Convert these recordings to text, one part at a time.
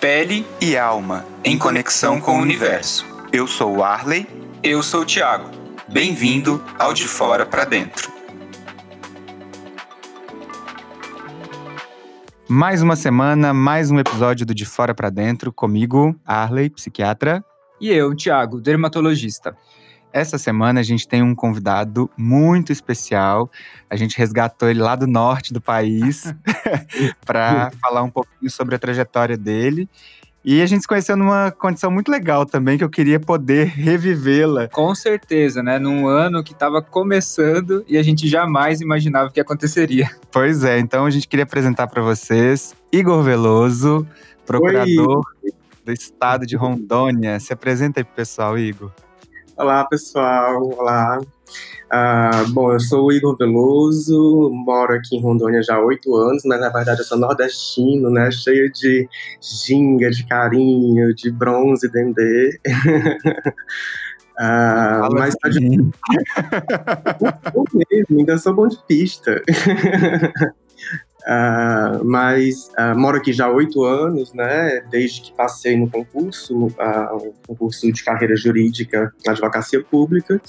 Pele e alma, em conexão com o universo. Eu sou o Arley. Eu sou o Thiago. Bem-vindo ao De Fora para Dentro. Mais uma semana, mais um episódio do De Fora para Dentro, comigo, Arley, psiquiatra. E eu, Thiago, dermatologista. Essa semana a gente tem um convidado muito especial. A gente resgatou ele lá do norte do país para falar um pouquinho sobre a trajetória dele. E a gente se conheceu numa condição muito legal também, que eu queria poder revivê-la. Com certeza, né? Num ano que estava começando e a gente jamais imaginava que aconteceria. Pois é, então a gente queria apresentar para vocês Igor Veloso, procurador Oi. do estado de Rondônia. Se apresenta aí pro pessoal, Igor. Olá, pessoal. Olá. Uh, bom, eu sou o Igor Veloso, moro aqui em Rondônia já há oito anos, mas na verdade eu sou nordestino, né? Cheio de ginga, de carinho, de bronze, dendê. Uh, mas tá de... eu mesmo, ainda sou bom de pista. Uh, mas uh, moro aqui já há oito anos, né? Desde que passei no concurso, uh, concurso de carreira jurídica na advocacia pública,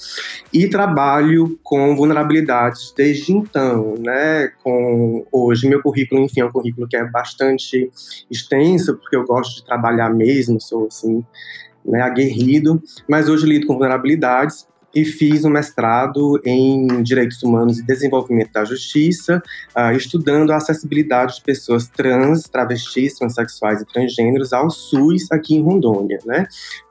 e trabalho com vulnerabilidades desde então, né? Com hoje meu currículo, enfim, é um currículo que é bastante extenso, porque eu gosto de trabalhar mesmo, sou assim, né, aguerrido, mas hoje lido com vulnerabilidades e fiz um mestrado em Direitos Humanos e Desenvolvimento da Justiça, uh, estudando a acessibilidade de pessoas trans, travestis, transexuais e transgêneros ao SUS aqui em Rondônia, né?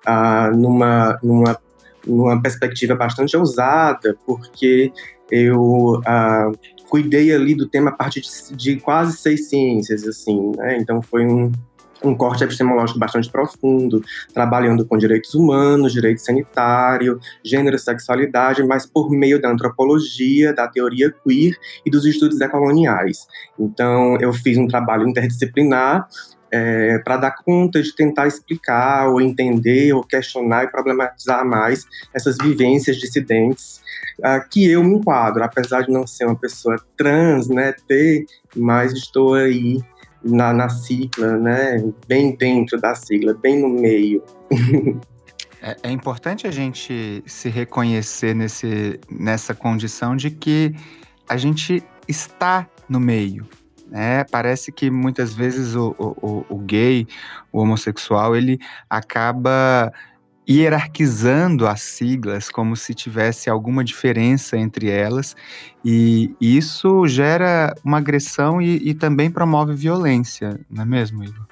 Uh, numa, numa, numa perspectiva bastante ousada, porque eu uh, cuidei ali do tema a partir de, de quase seis ciências, assim, né? Então foi um, um corte epistemológico bastante profundo, trabalhando com direitos humanos, direito sanitário, gênero e sexualidade, mas por meio da antropologia, da teoria queer e dos estudos decoloniais. Então, eu fiz um trabalho interdisciplinar é, para dar conta de tentar explicar, ou entender, ou questionar e problematizar mais essas vivências dissidentes uh, que eu me enquadro, apesar de não ser uma pessoa trans, né, ter, mas estou aí na, na sigla, né? Bem dentro da sigla, bem no meio. É, é, importante a gente se reconhecer nesse, nessa condição de que a gente está no meio. Né? Parece que muitas vezes o, o, o gay, o homossexual, ele acaba hierarquizando as siglas como se tivesse alguma diferença entre elas, e isso gera uma agressão e, e também promove violência, não é mesmo, Igor?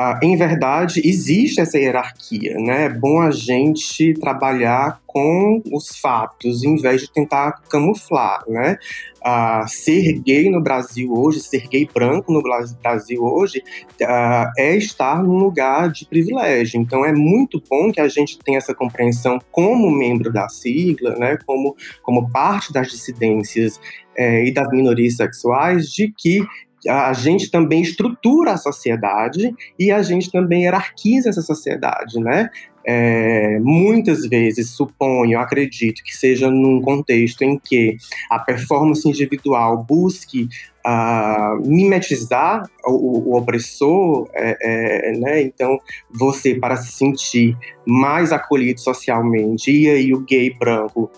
Ah, em verdade, existe essa hierarquia, né? É bom a gente trabalhar com os fatos, em vez de tentar camuflar, né? Ah, ser gay no Brasil hoje, ser gay branco no Brasil hoje, ah, é estar num lugar de privilégio. Então, é muito bom que a gente tenha essa compreensão como membro da sigla, né? Como, como parte das dissidências é, e das minorias sexuais, de que a gente também estrutura a sociedade e a gente também hierarquiza essa sociedade, né? É, muitas vezes suponho, acredito que seja num contexto em que a performance individual busque uh, mimetizar o, o opressor, é, é, né? Então, você para se sentir mais acolhido socialmente, e aí o gay branco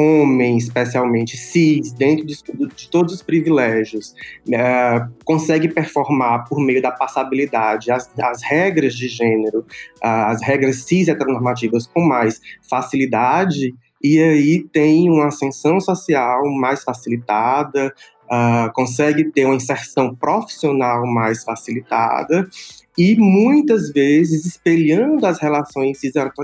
homem, especialmente cis, dentro de, de todos os privilégios, uh, consegue performar por meio da passabilidade. As, as regras de gênero, uh, as regras cis heteronormativas com mais facilidade, e aí tem uma ascensão social mais facilitada, uh, consegue ter uma inserção profissional mais facilitada e muitas vezes, espelhando as relações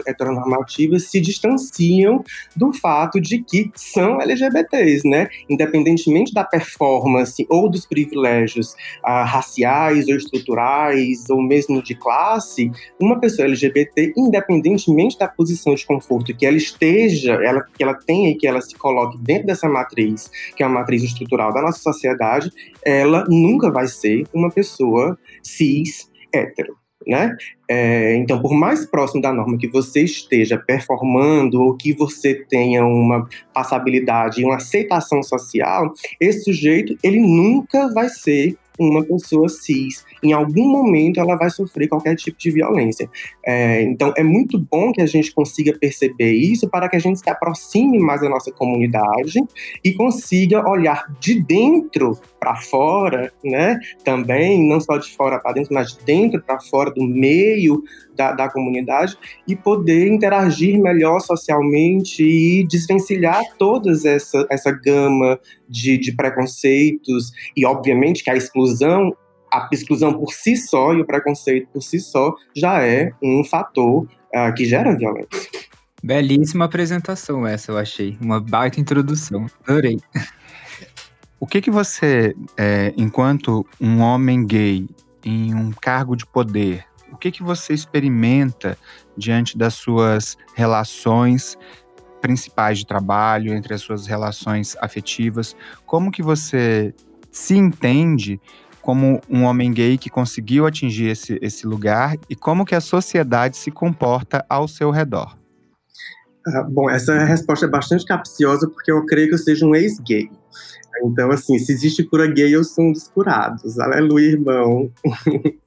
heteronormativas, se distanciam do fato de que são LGBTs, né? Independentemente da performance ou dos privilégios uh, raciais ou estruturais ou mesmo de classe, uma pessoa LGBT, independentemente da posição de conforto que ela esteja, ela, que ela tenha e que ela se coloque dentro dessa matriz, que é a matriz estrutural da nossa sociedade, ela nunca vai ser uma pessoa cis hétero. Né? É, então, por mais próximo da norma que você esteja performando ou que você tenha uma passabilidade e uma aceitação social, esse sujeito ele nunca vai ser uma pessoa cis. Em algum momento ela vai sofrer qualquer tipo de violência. É, então é muito bom que a gente consiga perceber isso para que a gente se aproxime mais da nossa comunidade e consiga olhar de dentro para fora, né? Também, não só de fora para dentro, mas de dentro para fora, do meio da, da comunidade, e poder interagir melhor socialmente e desvencilhar toda essa, essa gama de, de preconceitos, e obviamente que a exclusão a exclusão por si só e o preconceito por si só já é um fator uh, que gera violência. Belíssima apresentação essa, eu achei. Uma baita introdução. Adorei. O que que você, é, enquanto um homem gay em um cargo de poder, o que que você experimenta diante das suas relações principais de trabalho, entre as suas relações afetivas? Como que você se entende como um homem gay que conseguiu atingir esse, esse lugar e como que a sociedade se comporta ao seu redor? Ah, bom, essa resposta é bastante capciosa porque eu creio que eu seja um ex-gay. Então, assim, se existe cura gay, eu sou um dos curados. Aleluia, irmão.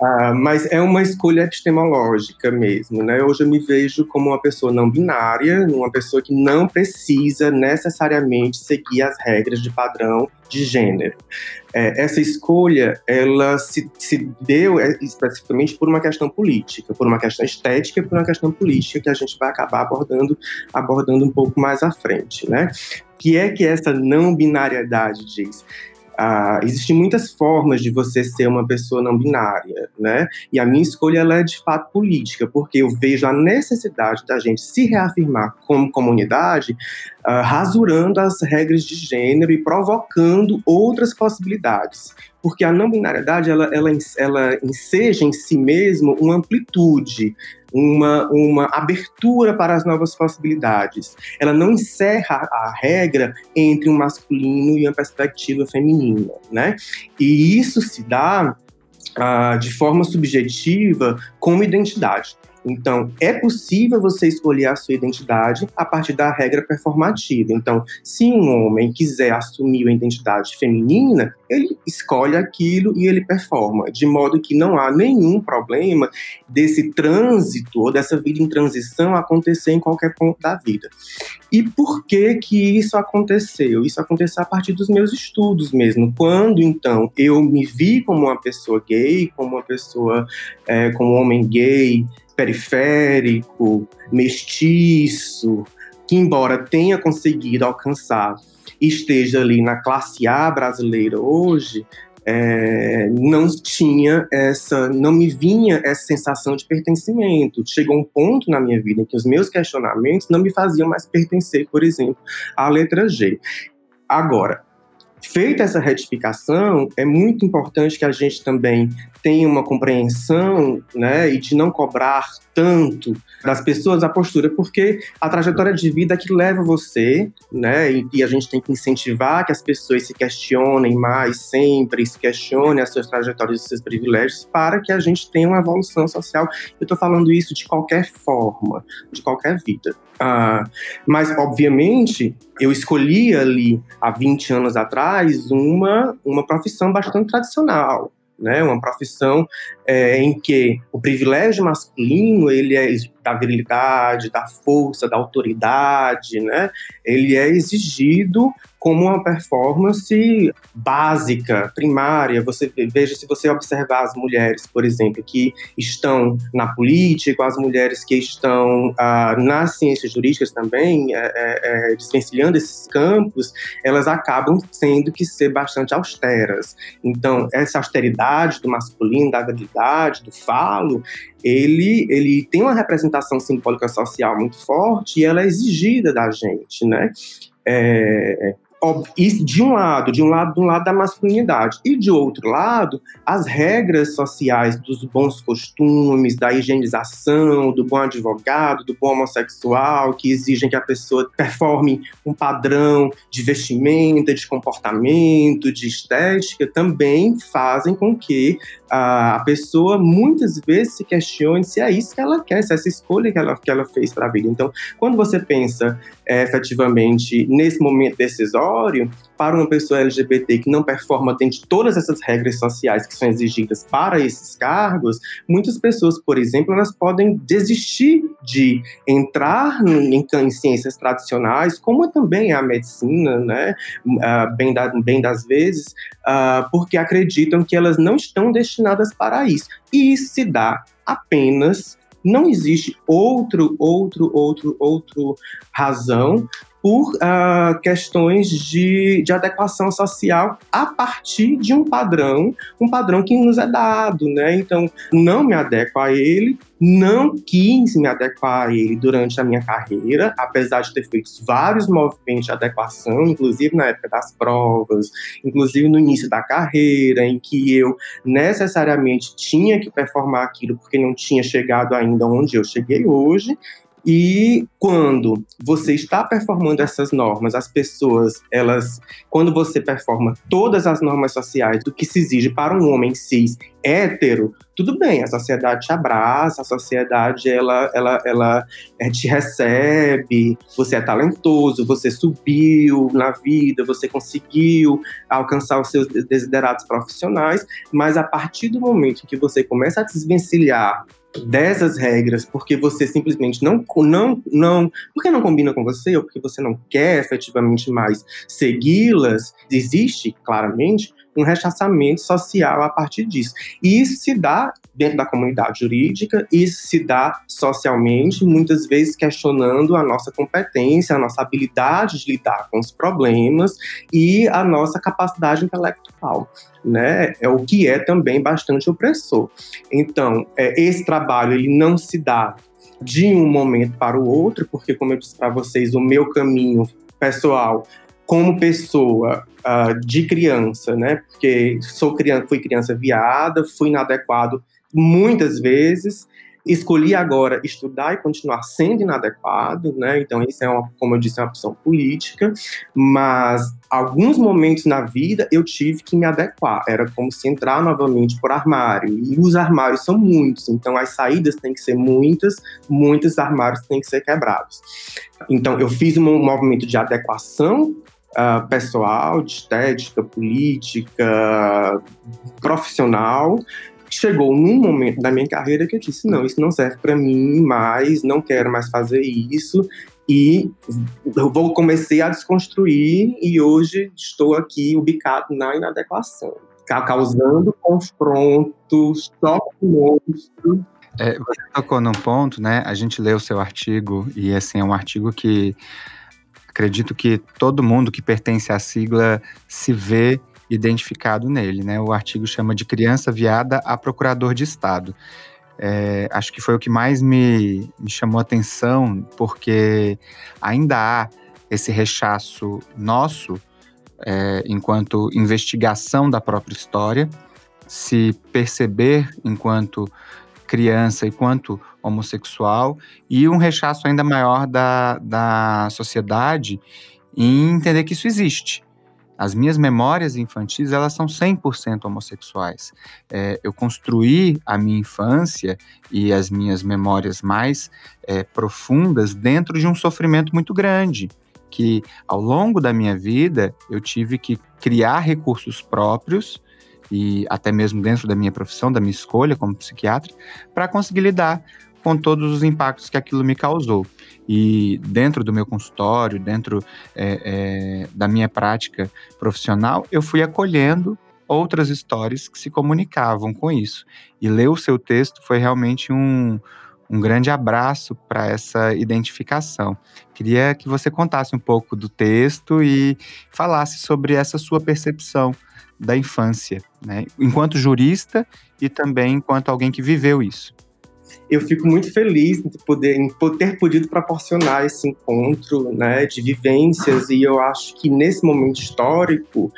Ah, mas é uma escolha epistemológica mesmo, né? Hoje eu me vejo como uma pessoa não binária, uma pessoa que não precisa necessariamente seguir as regras de padrão de gênero. É, essa escolha, ela se, se deu é, especificamente por uma questão política, por uma questão estética e por uma questão política que a gente vai acabar abordando, abordando um pouco mais à frente, né? que é que essa não binariedade diz? Existem muitas formas de você ser uma pessoa não binária, né? E a minha escolha ela é de fato política, porque eu vejo a necessidade da gente se reafirmar como comunidade, ah, rasurando as regras de gênero e provocando outras possibilidades. Porque a não binariedade ela, ela, ela enseja em si mesmo uma amplitude, uma, uma abertura para as novas possibilidades. Ela não encerra a regra entre um masculino e uma perspectiva feminina, né? E isso se dá ah, de forma subjetiva como identidade. Então, é possível você escolher a sua identidade a partir da regra performativa. Então, se um homem quiser assumir a identidade feminina, ele escolhe aquilo e ele performa, de modo que não há nenhum problema desse trânsito ou dessa vida em transição acontecer em qualquer ponto da vida. E por que que isso aconteceu? Isso aconteceu a partir dos meus estudos mesmo. Quando então eu me vi como uma pessoa gay, como uma pessoa, é, como um homem gay, periférico, mestiço, que embora tenha conseguido alcançar, esteja ali na classe A brasileira hoje, é, não tinha essa, não me vinha essa sensação de pertencimento. Chegou um ponto na minha vida em que os meus questionamentos não me faziam mais pertencer, por exemplo, à letra G. Agora, feita essa retificação, é muito importante que a gente também tenha uma compreensão, né, e de não cobrar tanto das pessoas a postura, porque a trajetória de vida é que leva você, né, e, e, a gente tem que incentivar que as pessoas se questionem mais sempre, se questionem as suas trajetórias e seus privilégios, para que a gente tenha uma evolução social. Eu estou falando isso de qualquer forma, de qualquer vida. Ah, mas, obviamente, eu escolhi ali, há 20 anos atrás, uma, uma profissão bastante tradicional né? Uma profissão é, em que o privilégio masculino ele é da virilidade, da força, da autoridade, né? Ele é exigido como uma performance básica, primária. Você veja se você observar as mulheres, por exemplo, que estão na política, as mulheres que estão ah, nas ciências jurídicas também, é, é, é, desvencilhando esses campos, elas acabam tendo que ser bastante austeras. Então, essa austeridade do masculino, da virilidade, do falo, ele, ele tem uma representação simbólica social muito forte e ela é exigida da gente, né? É, de um lado, de um lado, um lado da masculinidade e de outro lado, as regras sociais dos bons costumes, da higienização, do bom advogado, do bom homossexual, que exigem que a pessoa performe um padrão de vestimenta, de comportamento, de estética, também fazem com que a pessoa muitas vezes se questione se é isso que ela quer, se é essa escolha que ela, que ela fez para a vida. Então, quando você pensa é, efetivamente nesse momento decisório contraditório para uma pessoa LGBT que não performa dentro de todas essas regras sociais que são exigidas para esses cargos, muitas pessoas, por exemplo, elas podem desistir de entrar em, em ciências tradicionais, como também a medicina, né, uh, bem, da, bem das vezes, uh, porque acreditam que elas não estão destinadas para isso. E isso se dá apenas não existe outro, outro, outro, outro razão por uh, questões de, de adequação social a partir de um padrão, um padrão que nos é dado, né? Então, não me adequo a ele, não quis me adequar a ele durante a minha carreira, apesar de ter feito vários movimentos de adequação, inclusive na época das provas, inclusive no início da carreira, em que eu necessariamente tinha que performar aquilo porque não tinha chegado ainda onde eu cheguei hoje. E quando você está performando essas normas, as pessoas, elas, quando você performa todas as normas sociais do que se exige para um homem cis hétero, tudo bem, a sociedade te abraça, a sociedade ela, ela, ela é, te recebe, você é talentoso, você subiu na vida, você conseguiu alcançar os seus desiderados profissionais, mas a partir do momento que você começa a desvencilhar dessas regras porque você simplesmente não não não porque não combina com você ou porque você não quer efetivamente mais segui-las existe claramente um rechaçamento social a partir disso. E isso se dá dentro da comunidade jurídica, isso se dá socialmente, muitas vezes questionando a nossa competência, a nossa habilidade de lidar com os problemas e a nossa capacidade intelectual. Né, é o que é também bastante opressor. Então, é, esse trabalho ele não se dá de um momento para o outro, porque como eu disse para vocês, o meu caminho pessoal como pessoa uh, de criança, né? Porque sou criança, fui criança viada, fui inadequado muitas vezes, escolhi agora estudar e continuar sendo inadequado, né? Então isso é uma, como eu disse, uma opção política, mas alguns momentos na vida eu tive que me adequar. Era como se entrar novamente por armário. E os armários são muitos, então as saídas têm que ser muitas, muitos armários têm que ser quebrados. Então eu fiz um movimento de adequação uh, pessoal, de estética, política, profissional, chegou num momento da minha carreira que eu disse: não, isso não serve para mim mais, não quero mais fazer isso. E eu vou comecei a desconstruir e hoje estou aqui ubicado na inadequação, causando confrontos, choque monstro. É, você tocou num ponto, né? A gente leu o seu artigo e assim é um artigo que acredito que todo mundo que pertence à sigla se vê identificado nele, né? O artigo chama de Criança Viada a Procurador de Estado. É, acho que foi o que mais me, me chamou atenção, porque ainda há esse rechaço nosso, é, enquanto investigação da própria história, se perceber enquanto criança enquanto homossexual e um rechaço ainda maior da, da sociedade em entender que isso existe. As minhas memórias infantis, elas são 100% homossexuais. É, eu construí a minha infância e as minhas memórias mais é, profundas dentro de um sofrimento muito grande, que ao longo da minha vida eu tive que criar recursos próprios e até mesmo dentro da minha profissão, da minha escolha como psiquiatra, para conseguir lidar com todos os impactos que aquilo me causou. E dentro do meu consultório, dentro é, é, da minha prática profissional, eu fui acolhendo outras histórias que se comunicavam com isso. E ler o seu texto foi realmente um, um grande abraço para essa identificação. Queria que você contasse um pouco do texto e falasse sobre essa sua percepção da infância, né? enquanto jurista e também enquanto alguém que viveu isso. Eu fico muito feliz em, poder, em ter podido proporcionar esse encontro né, de vivências, e eu acho que nesse momento histórico,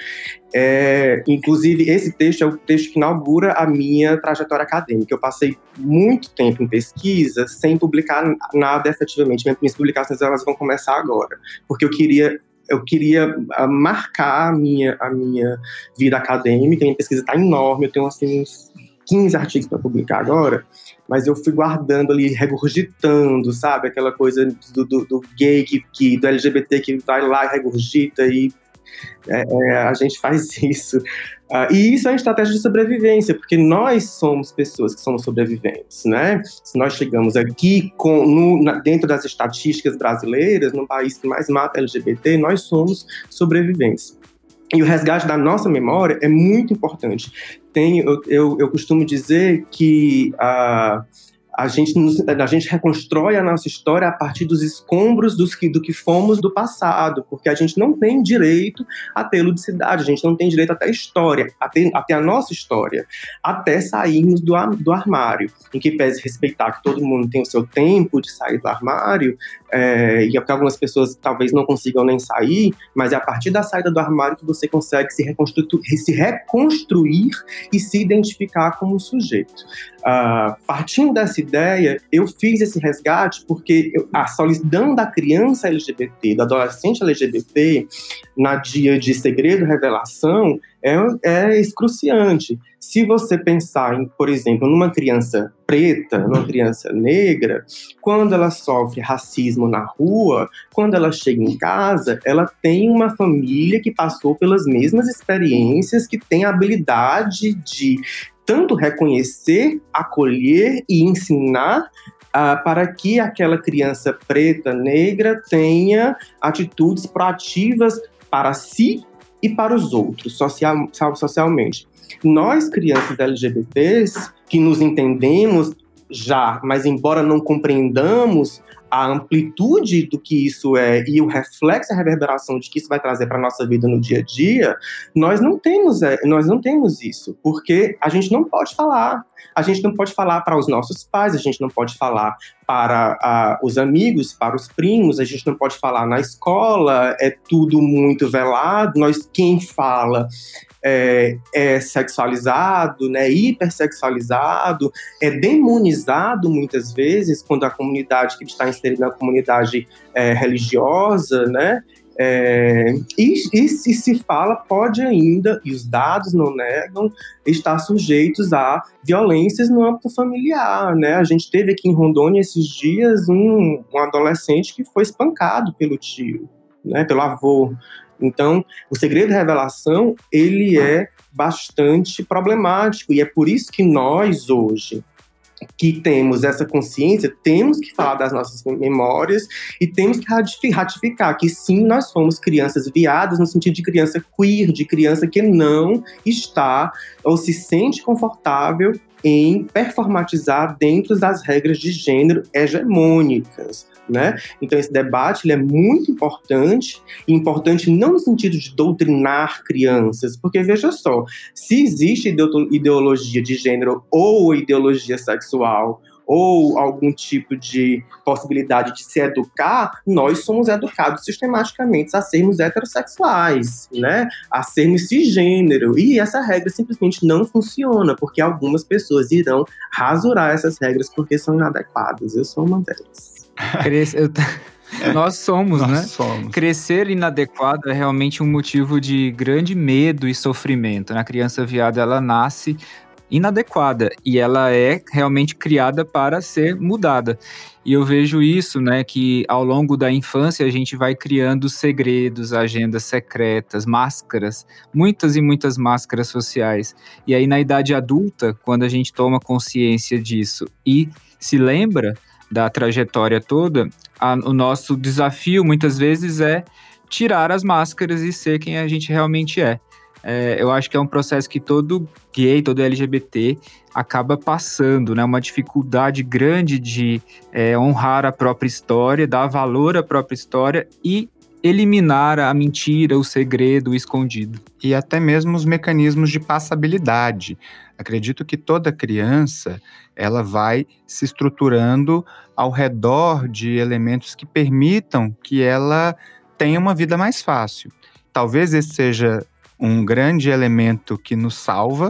é, inclusive esse texto é o texto que inaugura a minha trajetória acadêmica. Eu passei muito tempo em pesquisa sem publicar nada efetivamente. Minhas publicações elas vão começar agora, porque eu queria eu queria uh, marcar a minha, a minha vida acadêmica, minha pesquisa está enorme, eu tenho assim uns 15 artigos para publicar agora, mas eu fui guardando ali, regurgitando, sabe? Aquela coisa do, do, do gay, que, que, do LGBT que vai lá e regurgita e É, é, a gente faz isso. Uh, e isso é uma estratégia de sobrevivência, porque nós somos pessoas que somos sobreviventes, né? Se nós chegamos aqui com, no, na, dentro das estatísticas brasileiras, no país que mais mata LGBT, nós somos sobreviventes. E o resgate da nossa memória é muito importante. Tem, eu, eu, eu costumo dizer que uh, a gente, a gente reconstrói a nossa história a partir dos escombros dos que, do que fomos do passado, porque a gente não tem direito a ter ludicidade, a gente não tem direito até a história, até, a nossa história, até sairmos do, do armário, em que pese respeitar que todo mundo tem o seu tempo de sair do armário, é, e é que algumas pessoas talvez não consigam nem sair, mas é a partir da saída do armário que você consegue se, se reconstruir e se identificar como sujeito. Uh, partindo dessa ideia, eu fiz esse resgate porque eu, a solidão da criança LGBT, do adolescente LGBT, na dia de segredo revelação, é, é excruciante. Se você pensar, em, por exemplo, numa criança preta, numa criança negra, quando ela sofre racismo na rua, quando ela chega em casa, ela tem uma família que passou pelas mesmas experiências, que tem a habilidade de tanto reconhecer, acolher e ensinar Uh, para que aquela criança preta, negra, tenha atitudes proativas para si e para os outros, social, socialmente. Nós, crianças LGBTs, que nos entendemos já, mas embora não compreendamos a amplitude do que isso é e o reflexo, a reverberação de que isso vai trazer para nossa vida no dia a dia, nós não temos, é, nós não temos isso, porque a gente não pode falar, a gente não pode falar para os nossos pais, a gente não pode falar para os amigos, para os primos, a gente não pode falar na escola, é tudo muito velado, nós quem fala é, é, sexualizado, né, hipersexualizado, é demonizado muitas vezes quando a comunidade que está inserida na comunidade é, religiosa, né, é, e, e, se se fala, pode ainda, e os dados não negam, estar sujeitos a violências no âmbito familiar. Né? A gente teve aqui em Rondônia esses dias um, um adolescente que foi espancado pelo tio, né, pelo avô. Então, o segredo da revelação, ele é bastante problemático e é por isso que nós hoje que temos essa consciência, temos que falar das nossas memórias e temos que ratificar que sim, nós fomos crianças viadas no sentido de criança queer, de criança que não está ou se sente confortável em performatizar dentro das regras de gênero hegemônicas né? Então esse debate é muito importante, e importante não no sentido de doutrinar crianças, porque veja só, se existe ideologia de gênero ou ideologia sexual ou algum tipo de possibilidade de se educar, nós somos educados sistematicamente a sermos heterossexuais, né? A sermos cisgênero. E essa regra simplesmente não funciona, porque algumas pessoas irão rasurar essas regras porque são inadequadas. Eu sou uma delas. Eu... Nós somos, Nós né? Somos. Crescer inadequado é realmente um motivo de grande medo e sofrimento. Na criança viada, ela nasce inadequada e ela é realmente criada para ser mudada. E eu vejo isso, né, que ao longo da infância a gente vai criando segredos, agendas secretas, máscaras, muitas e muitas máscaras sociais. E aí na idade adulta, quando a gente toma consciência disso e se lembra, da trajetória toda, a, o nosso desafio muitas vezes é tirar as máscaras e ser quem a gente realmente é. é. eu acho que é um processo que todo gay, todo LGBT acaba passando, né? Uma dificuldade grande de é, honrar a própria história, dar valor à própria história e eliminar a mentira, o segredo, o escondido. E até mesmo os mecanismos de passabilidade. Acredito que toda criança ela vai se estruturando ao redor de elementos que permitam que ela tenha uma vida mais fácil. Talvez esse seja um grande elemento que nos salva.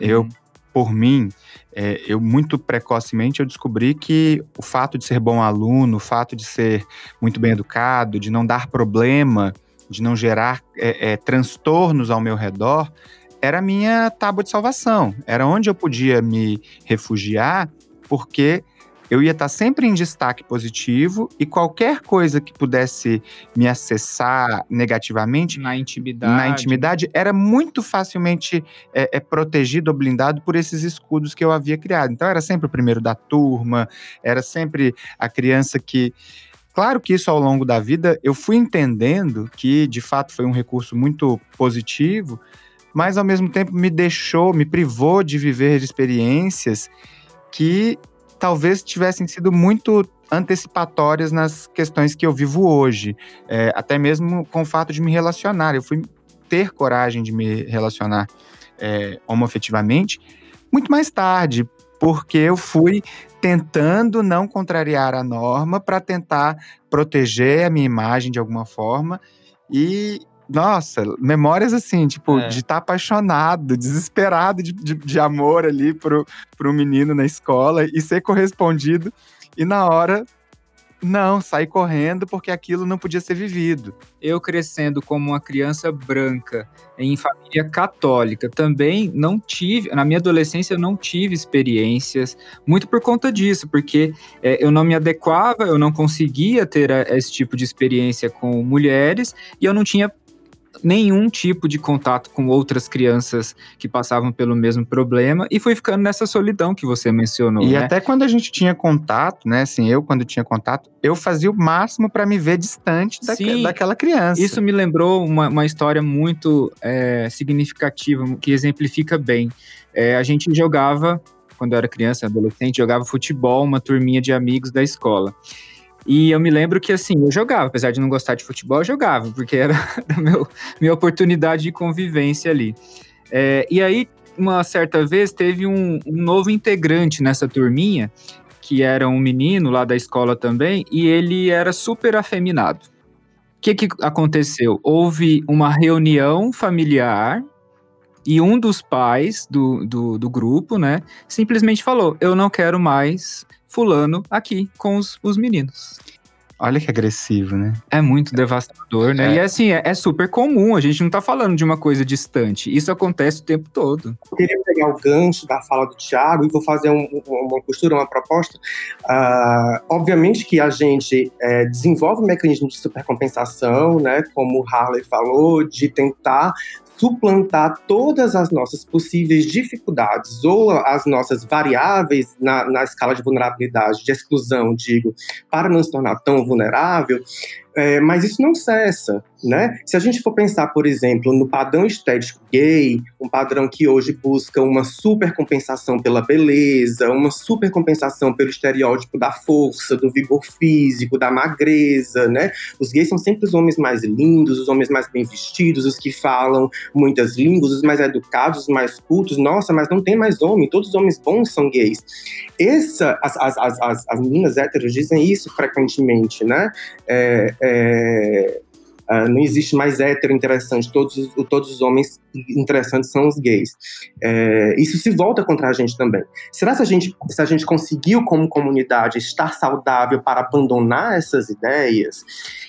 Uhum. Eu, por mim, é, eu muito precocemente eu descobri que o fato de ser bom aluno, o fato de ser muito bem educado, de não dar problema, de não gerar é, é, transtornos ao meu redor, era a minha tábua de salvação. Era onde eu podia me refugiar, porque eu ia estar sempre em destaque positivo e qualquer coisa que pudesse me acessar negativamente na intimidade, na intimidade era muito facilmente é, é, protegido ou blindado por esses escudos que eu havia criado. Então era sempre o primeiro da turma, era sempre a criança que Claro que isso ao longo da vida eu fui entendendo que de fato foi um recurso muito positivo, mas ao mesmo tempo me deixou, me privou de viver experiências que talvez tivessem sido muito antecipatórias nas questões que eu vivo hoje, é, até mesmo com o fato de me relacionar. Eu fui ter coragem de me relacionar é, homoafetivamente muito mais tarde, porque eu fui tentando não contrariar a norma para tentar proteger a minha imagem de alguma forma e nossa, memórias assim, tipo, é. de estar tá apaixonado, desesperado de, de, de, amor ali pro, pro menino na escola e ser correspondido. E na hora, não, sair correndo porque aquilo não podia ser vivido. Eu crescendo como uma criança branca em família católica, também não tive, na minha adolescência eu não tive experiências, muito por conta disso, porque é, eu não me adequava, eu não conseguia ter a, esse tipo de experiência com mulheres e eu não tinha nenhum tipo de contato com outras crianças que passavam pelo mesmo problema e fui ficando nessa solidão que você mencionou. E né? até quando a gente tinha contato, né? Assim, eu quando tinha contato, eu fazia o máximo para me ver distante Sim, daquela criança. Isso me lembrou uma, uma história muito é, significativa, que exemplifica bem. É, a gente jogava, quando eu era criança, adolescente, jogava futebol, uma turminha de amigos da escola. E eu me lembro que, assim, eu jogava, apesar de não gostar de futebol, eu jogava, porque era a minha oportunidade de convivência ali. É, e aí, uma certa vez, teve um, um novo integrante nessa turminha, que era um menino lá da escola também, e ele era super afeminado. O que, que aconteceu? Houve uma reunião familiar e um dos pais do, do, do, grupo, né, simplesmente falou: Eu não quero mais fulano aqui com os, os meninos. Olha que agressivo, né? É muito devastador, né? É. E assim, é, é, super comum, a gente não tá falando de uma coisa distante. Isso acontece o tempo todo. Eu queria pegar o gancho da fala do Thiago e vou fazer um, uma postura, uma proposta. Uh, obviamente que a gente é, desenvolve um mecanismo de supercompensação, né? Como o Harley falou, de tentar suplantar todas as nossas possíveis dificuldades ou as nossas variáveis na, na escala de vulnerabilidade, de exclusão, digo, para não se tornar tão vulnerável, é, mas isso não cessa, né? Se a gente for pensar, por exemplo, no padrão estético gay, um padrão que hoje busca uma supercompensação pela beleza, uma supercompensação pelo estereótipo da força, do vigor físico, da magreza, né? Os gays são sempre os homens mais lindos, os homens mais bem vestidos, os que falam muitas línguas, os mais educados, os mais cultos. Nossa, mas não tem mais homem, todos os homens bons são gays. Essa, as, as, as, as meninas héteros dizem isso frequentemente, né? É, é, Uh, não existe mais hétero interessante, todos, todos os homens interessantes são os gays. É, isso se volta contra a gente também. Será que a gente, se a gente conseguiu, como comunidade, estar saudável para abandonar essas ideias?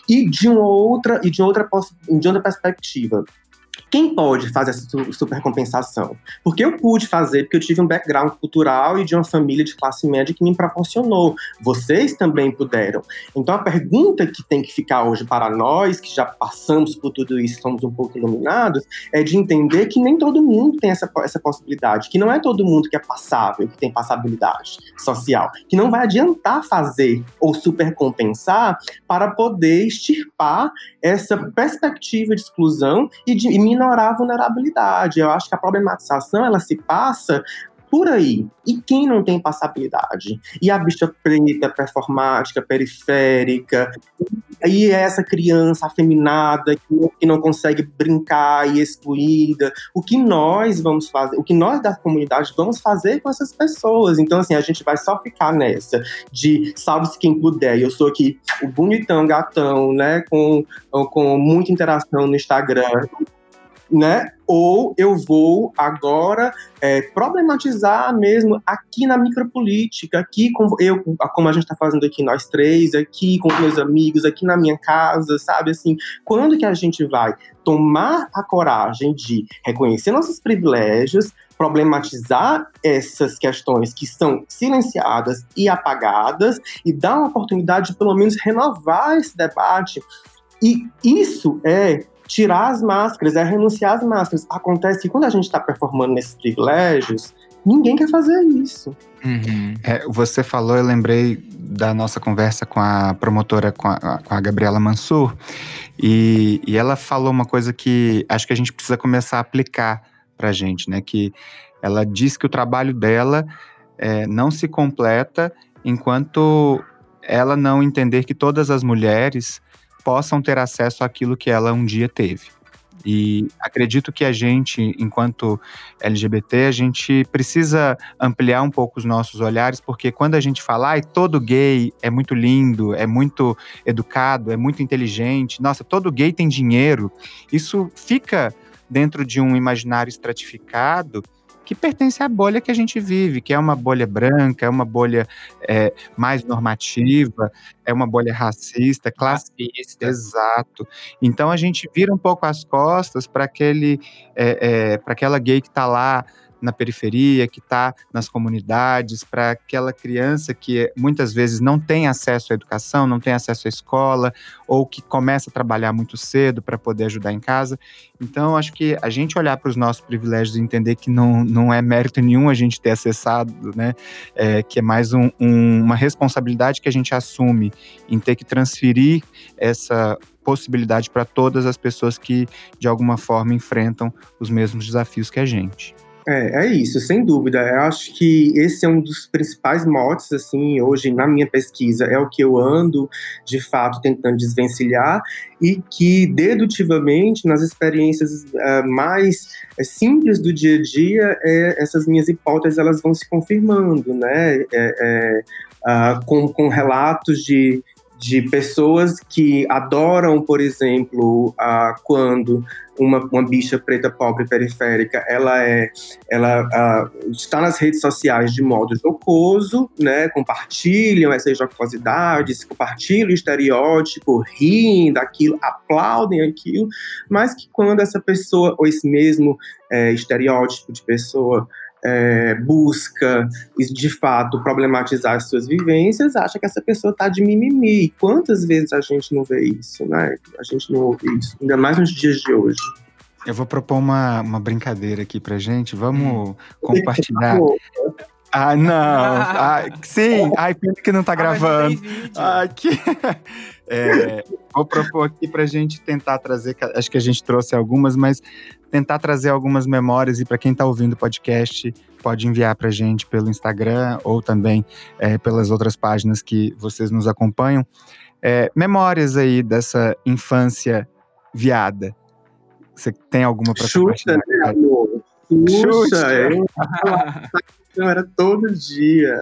E de uma outra, e de outra, de outra perspectiva, quem pode fazer essa supercompensação? Porque eu pude fazer, porque eu tive um background cultural e de uma família de classe média que me proporcionou. Vocês também puderam. Então a pergunta que tem que ficar hoje para nós, que já passamos por tudo isso, somos um pouco iluminados, é de entender que nem todo mundo tem essa, essa possibilidade, que não é todo mundo que é passável, que tem passabilidade social, que não vai adiantar fazer ou supercompensar para poder extirpar essa perspectiva de exclusão e de e minorar a vulnerabilidade. Eu acho que a problematização ela se passa por aí. E quem não tem passabilidade? E a bicha preta, performática, periférica, e essa criança afeminada que não, consegue brincar e excluída. O que nós vamos fazer? O que nós da comunidade vamos fazer com essas pessoas? Então, assim, a gente vai só ficar nessa de salve-se quem puder. Eu sou aqui o bonitão, gatão, né? Com, com muita interação no Instagram né? Ou eu vou agora é, problematizar mesmo aqui na micropolítica, aqui com eu, como a gente está fazendo aqui nós três, aqui com meus amigos, aqui na minha casa, sabe? Assim, quando que a gente vai tomar a coragem de reconhecer nossos privilégios, problematizar essas questões que são silenciadas e apagadas e dar uma oportunidade de pelo menos renovar esse debate. E isso é tirar as máscaras, é renunciar às máscaras. Acontece que quando a gente está performando nesses privilégios, ninguém quer fazer isso. Uhum. É, você falou, eu lembrei da nossa conversa com a promotora, com a, com a Gabriela Mansur, e, e ela falou uma coisa que acho que a gente precisa começar a aplicar para a gente, né? Que ela diz que o trabalho dela é, não se completa enquanto ela não entender que todas as mulheres possam ter acesso àquilo que ela um dia teve. E acredito que a gente, enquanto LGBT, a gente precisa ampliar um pouco os nossos olhares, porque quando a gente fala, ai, todo gay é muito lindo, é muito educado, é muito inteligente, nossa, todo gay tem dinheiro, isso fica dentro de um imaginário estratificado que pertence à bolha que a gente vive, que é uma bolha branca, é uma bolha é, mais normativa, é uma bolha racista, classista. Exato. Então a gente vira um pouco as costas para aquele, é, é, para aquela gay que está lá na periferia, que está nas comunidades, para aquela criança que muitas vezes não tem acesso à educação, não tem acesso à escola, ou que começa a trabalhar muito cedo para poder ajudar em casa. Então, acho que a gente olhar para os nossos privilégios e entender que não, não é mérito nenhum a gente ter acessado, né? É, que é mais um, um, uma responsabilidade que a gente assume em ter que transferir essa possibilidade para todas as pessoas que, de alguma forma, enfrentam os mesmos desafios que a gente. É, é isso, sem dúvida. Eu acho que esse é um dos principais motes, assim, hoje na minha pesquisa, é o que eu ando, de fato, tentando desvencilhar e que, dedutivamente, nas experiências uh, mais uh, simples do dia a dia, é, essas minhas hipóteses, elas vão se confirmando, né? É, uh, com, com relatos de de pessoas que adoram, por exemplo, a, quando uma, uma bicha preta pobre periférica ela é ela a, está nas redes sociais de modo jocoso, né? Compartilham essas jocosidades, compartilham o estereótipo, riem daquilo, aplaudem aquilo, mas que quando essa pessoa ou esse mesmo é, estereótipo de pessoa é, busca, de fato, problematizar as suas vivências, acha que essa pessoa está de mimimi. E quantas vezes a gente não vê isso, né? A gente não ouve isso, ainda mais nos dias de hoje. Eu vou propor uma, uma brincadeira aqui pra gente. Vamos compartilhar. Ah, não. Ah, sim. Ai, pena que não tá ah, gravando. Ah, que... É, vou propor aqui pra gente tentar trazer, acho que a gente trouxe algumas, mas tentar trazer algumas memórias e para quem tá ouvindo o podcast, pode enviar pra gente pelo Instagram ou também é, pelas outras páginas que vocês nos acompanham. É, memórias aí dessa infância viada. Você tem alguma para? Xuxa, né, amor? Xuxa, eu era todo dia.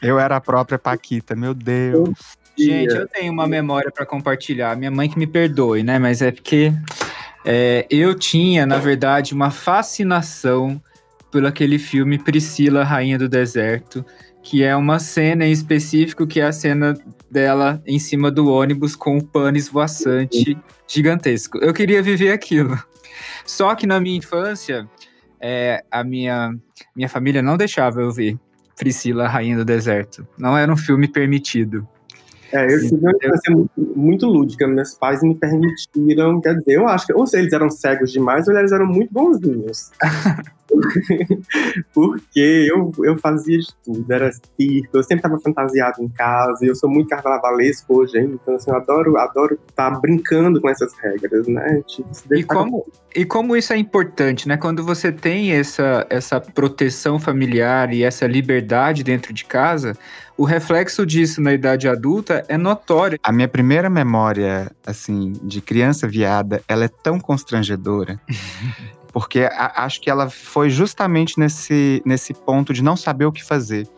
Eu era a própria Paquita, meu Deus. Gente, eu tenho uma memória para compartilhar. Minha mãe que me perdoe, né? Mas é porque é, eu tinha, na verdade, uma fascinação por aquele filme Priscila, Rainha do Deserto, que é uma cena em específico que é a cena dela em cima do ônibus com o pano esvoaçante gigantesco. Eu queria viver aquilo. Só que na minha infância, é, a minha, minha família não deixava eu ver Priscila, Rainha do Deserto. Não era um filme permitido. É, eu tive uma infância muito, muito lúdica. Meus pais me permitiram, quer dizer, eu acho que ou se eles eram cegos demais ou eles eram muito bonzinhos. Porque eu, eu fazia de tudo, era circo, eu sempre estava fantasiado em casa, eu sou muito carnavalesco hoje ainda, então assim, eu adoro adoro estar tá brincando com essas regras, né? Tipo, e, como, e como isso é importante, né? Quando você tem essa, essa proteção familiar e essa liberdade dentro de casa, o reflexo disso na idade adulta é notório. A minha primeira memória, assim, de criança viada, ela é tão constrangedora. porque a, acho que ela foi justamente nesse, nesse ponto de não saber o que fazer.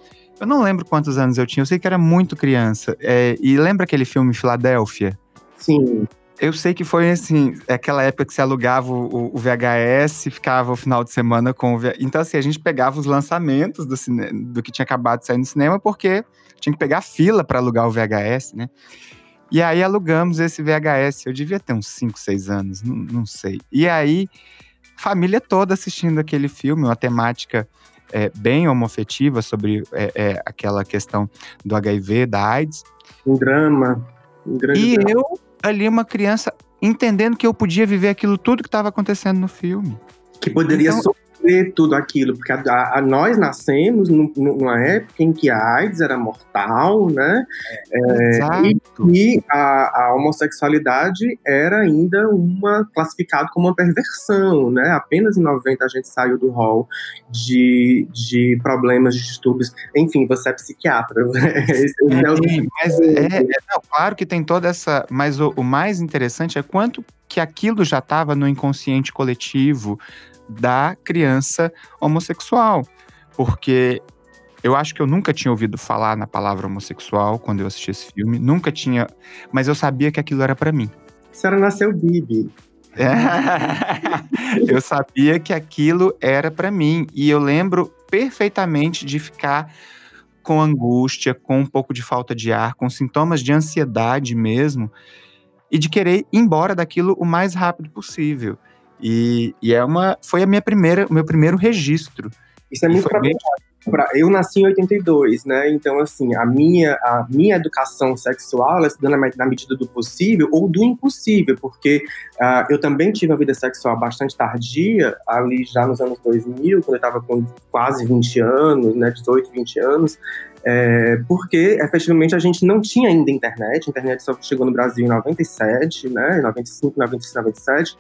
Eu não lembro quantos anos eu tinha, eu sei que era muito criança. É, e lembra aquele filme Filadélfia? Sim. Eu sei que foi assim, aquela época que se alugava o, o VHS, ficava o final de semana com o VHS. Então, assim, a gente pegava os lançamentos do, cine... do que tinha acabado de sair no cinema, porque tinha que pegar fila para alugar o VHS, né? E aí alugamos esse VHS. Eu devia ter uns 5, 6 anos, não, não sei. E aí, família toda assistindo aquele filme, uma temática é, bem homofetiva sobre é, é, aquela questão do HIV, da AIDS. Um drama. Um grande e drama. eu, ali, uma criança, entendendo que eu podia viver aquilo tudo que estava acontecendo no filme. Que poderia Então- sofrer tudo aquilo, porque a, a- a- nós nascemos num- numa época em que a AIDS era mortal, né? Exato. E a, a homossexualidade era ainda uma classificado como uma perversão, né? Apenas em 90 a gente saiu do rol de, de problemas de distúrbios. Enfim, você é psiquiatra. né? É Sim, mas é, é- não, claro que tem toda essa. Mas o, o mais interessante é quanto que aquilo já estava no inconsciente coletivo da criança homossexual. Porque eu acho que eu nunca tinha ouvido falar na palavra homossexual quando eu assisti esse filme. Nunca tinha. Mas eu sabia que aquilo era para mim. A senhora nasceu Bibi. É. eu sabia que aquilo era para mim e eu lembro perfeitamente de ficar com angústia, com um pouco de falta de ar, com sintomas de ansiedade mesmo e de querer ir embora daquilo o mais rápido possível. E, e é uma, foi a minha primeira, o meu primeiro registro. Isso é muito pra- Eu nasci em 82, né? Então, assim, a minha, a minha educação sexual, ela se dando na, medida do possível ou do impossível, porque ah, eu também tive uma vida sexual bastante tardia, ali já nos anos 2000, quando eu estava com quase 20 anos, né? 18, 20 anos. É, porque efetivamente a gente não tinha ainda internet, a internet só chegou no Brasil em 97, né? 95, 96, 97